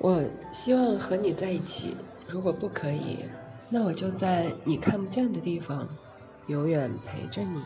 我希望和你在一起。如果不可以那我就在你看不见的地方永远陪着你。